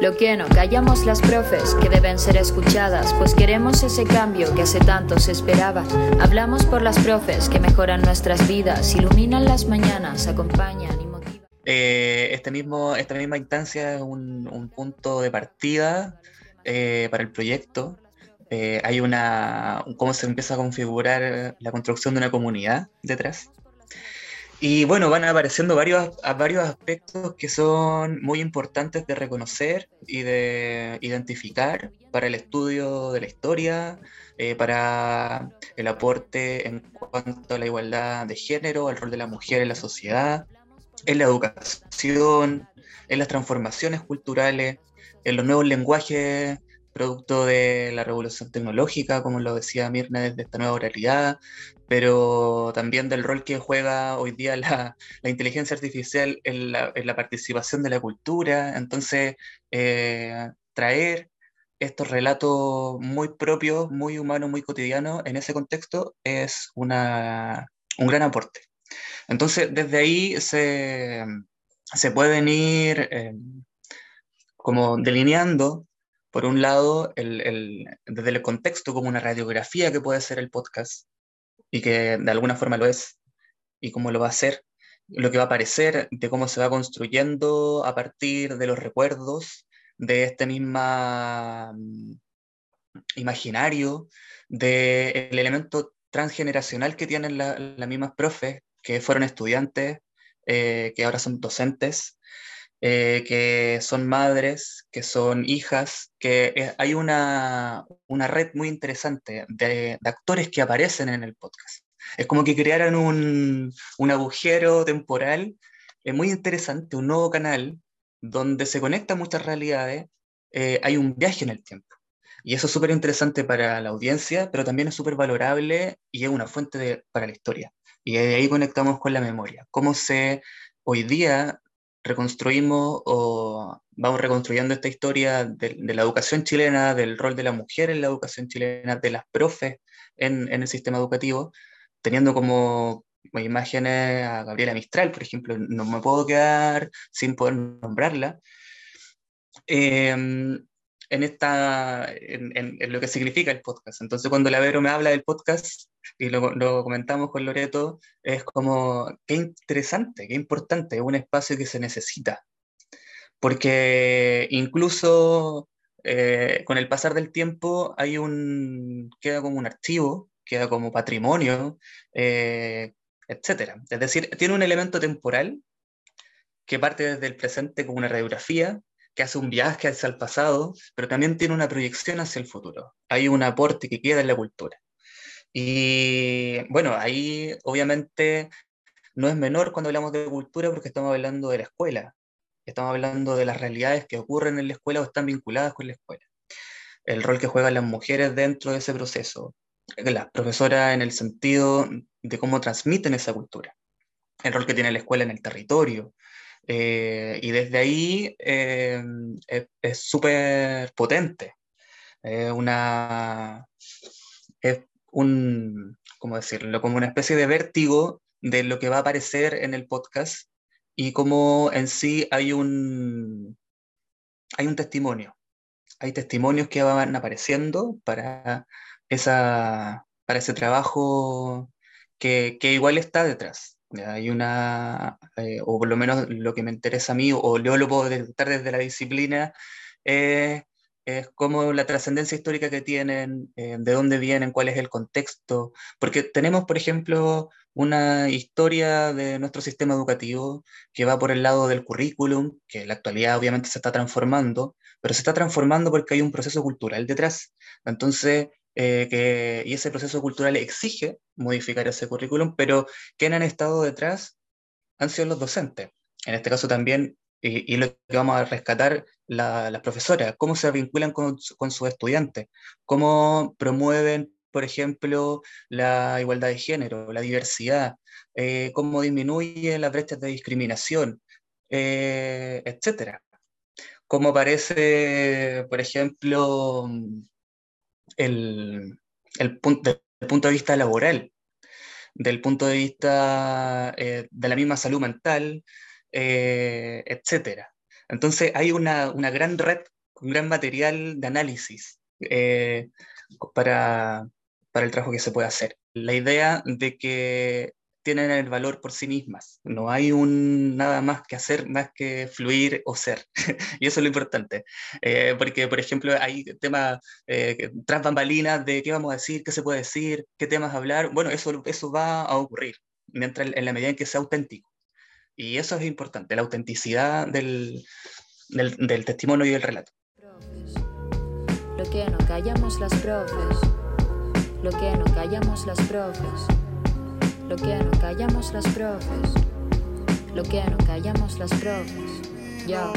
Lo que no callamos las profes, que deben ser escuchadas, pues queremos ese cambio que hace tanto se esperaba. Hablamos por las profes, que mejoran nuestras vidas, iluminan las mañanas, acompañan y motivan. Eh, este mismo, esta misma instancia es un, punto de partida eh, para el proyecto. Eh, hay una, cómo se empieza a configurar la construcción de una comunidad detrás. Y bueno, van apareciendo varios, varios aspectos que son muy importantes de reconocer y de identificar para el estudio de la historia, eh, para el aporte en cuanto a la igualdad de género, al rol de la mujer en la sociedad, en la educación, en las transformaciones culturales, en los nuevos lenguajes producto de la revolución tecnológica, como lo decía Mirna, desde esta nueva oralidad, pero también del rol que juega hoy día la, inteligencia artificial en la, participación de la cultura. Entonces, eh, traer estos relatos muy propios, muy humanos, muy cotidianos en ese contexto es una, un gran aporte. Entonces, desde ahí se, se pueden ir eh, como delineando por un lado, desde el contexto como una radiografía que puede ser el podcast, y que de alguna forma lo es, y cómo lo va a ser, lo que va a aparecer, de cómo se va construyendo a partir de los recuerdos, de este mismo mm, imaginario, del elemento transgeneracional que tienen las mismas profes, que fueron estudiantes, eh, que ahora son docentes, eh, que son madres, que son hijas, que eh, hay una, una, red muy interesante de, actores que aparecen en el podcast. Es como que crearan un, un agujero temporal eh, muy interesante, un nuevo canal donde se conectan muchas realidades, hay un viaje en el tiempo. Y eso es súper interesante para la audiencia, pero también es súper valorable y es una fuente para la historia. Y ahí conectamos con la memoria. Cómo se hoy día reconstruimos o vamos reconstruyendo esta historia de, la educación chilena, del rol de la mujer en la educación chilena, de las profes en, el sistema educativo, teniendo como imágenes a Gabriela Mistral, por ejemplo, no me puedo quedar sin poder nombrarla. Em, en, esta, en, lo que significa el podcast. Entonces, cuando la Vero me habla del podcast y lo, lo, comentamos con Loreto, es como, qué interesante, qué importante, un espacio que se necesita. Porque incluso eh, con el pasar del tiempo hay un, queda como un archivo, queda como patrimonio, eh, etc. Es decir, tiene un elemento temporal que parte desde el presente como una radiografía, que hace un viaje hacia el pasado, pero también tiene una proyección hacia el futuro. Hay un aporte que queda en la cultura. Y bueno, ahí obviamente no es menor cuando hablamos de cultura porque estamos hablando de la escuela, estamos hablando de las realidades que ocurren en la escuela o están vinculadas con la escuela. El rol que juegan las mujeres dentro de ese proceso, las profesoras en el sentido de cómo transmiten esa cultura, el rol que tiene la escuela en el territorio, eh, y desde ahí eh, es súper potente. Una. Es un. ¿Cómo decirlo? Como una especie de vértigo de lo que va a aparecer en el podcast y como en sí hay un. Hay un testimonio. Hay testimonios que van apareciendo para, esa, para ese trabajo que, que igual está detrás. Hay una, eh, o por lo menos lo que me interesa a mí, o yo lo puedo detectar desde la disciplina, es como la trascendencia histórica que tienen, eh, de dónde vienen, cuál es el contexto, porque tenemos, por ejemplo, una historia de nuestro sistema educativo que va por el lado del currículum, que en la actualidad obviamente se está transformando, pero se está transformando porque hay un proceso cultural detrás. Entonces, eh, que, y ese proceso cultural exige modificar ese currículum, pero quienes han estado detrás han sido los docentes. En este caso también, y, lo que vamos a rescatar, las profesoras, cómo se vinculan con, con sus estudiantes, cómo promueven, por ejemplo, la igualdad de género, la diversidad, eh, cómo disminuyen las brechas de discriminación, eh, etcétera. Cómo aparece, por ejemplo, el, el punto, punto de vista laboral, del punto de vista eh, de la misma salud mental, eh, etcétera. Entonces hay una, una gran red, un gran material de análisis eh, para, para el trabajo que se puede hacer. La idea de que tienen el valor por sí mismas. No hay un nada más que hacer, más que fluir o ser. y eso es lo importante. Eh, porque, por ejemplo, hay temas eh, tras bambalinas de qué vamos a decir, qué se puede decir, qué temas hablar. Bueno, eso, eso va a ocurrir mientras, en la medida en que sea auténtico. Y eso es importante, la autenticidad del, del, del testimonio y del relato. Lo que no callamos las profes, lo que no callamos las profes lo que no callamos las profes, lo que no callamos las profes. Yo.